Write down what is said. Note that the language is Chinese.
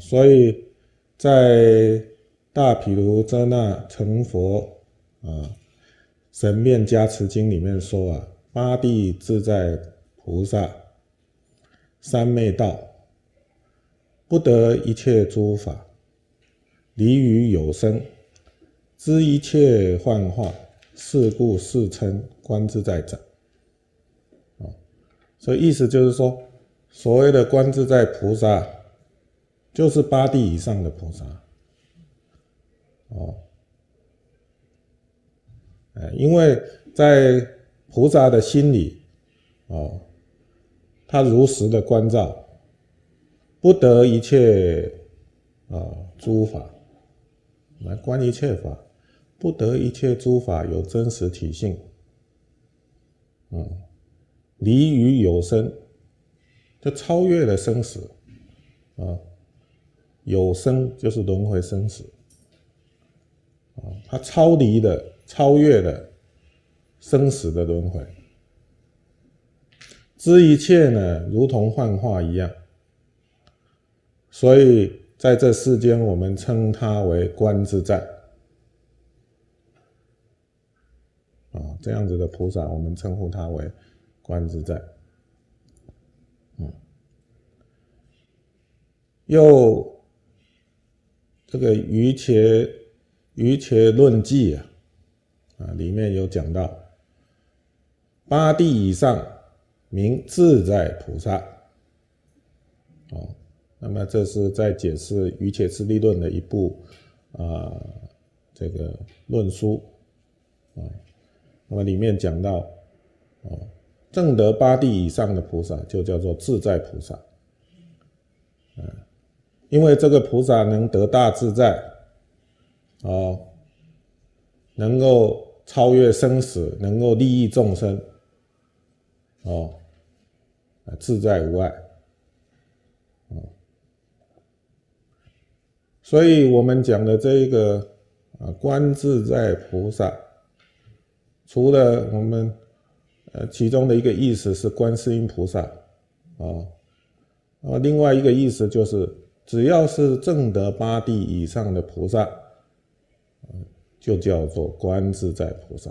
所以在大毗卢遮那成佛啊神面加持经里面说啊，八地自在菩萨三昧道不得一切诸法，离于有生，知一切幻化，是故世称观自在者。啊，所以意思就是说，所谓的观自在菩萨，就是八地以上的菩萨。哦，哎，因为在菩萨的心里，哦，他如实的关照。不得一切啊诸法来观一切法，不得一切诸法有真实体性，嗯，离于有生，就超越了生死啊，有生就是轮回生死啊，它超离的、超越了生死的轮回，知一切呢，如同幻化一样。所以在这世间，我们称他为观自在啊，这样子的菩萨，我们称呼他为观自在。嗯，又这个《瑜伽瑜伽论记》啊，啊，里面有讲到八地以上名自在菩萨，哦。那么这是在解释《瑜伽师地论》的一部啊，这个论书啊。那么里面讲到，哦，正得八地以上的菩萨就叫做自在菩萨，嗯，因为这个菩萨能得大自在，哦，能够超越生死，能够利益众生，哦，自在无碍。所以我们讲的这一个啊，观自在菩萨，除了我们呃其中的一个意思是观世音菩萨啊，啊，另外一个意思就是只要是正德八地以上的菩萨，就叫做观自在菩萨。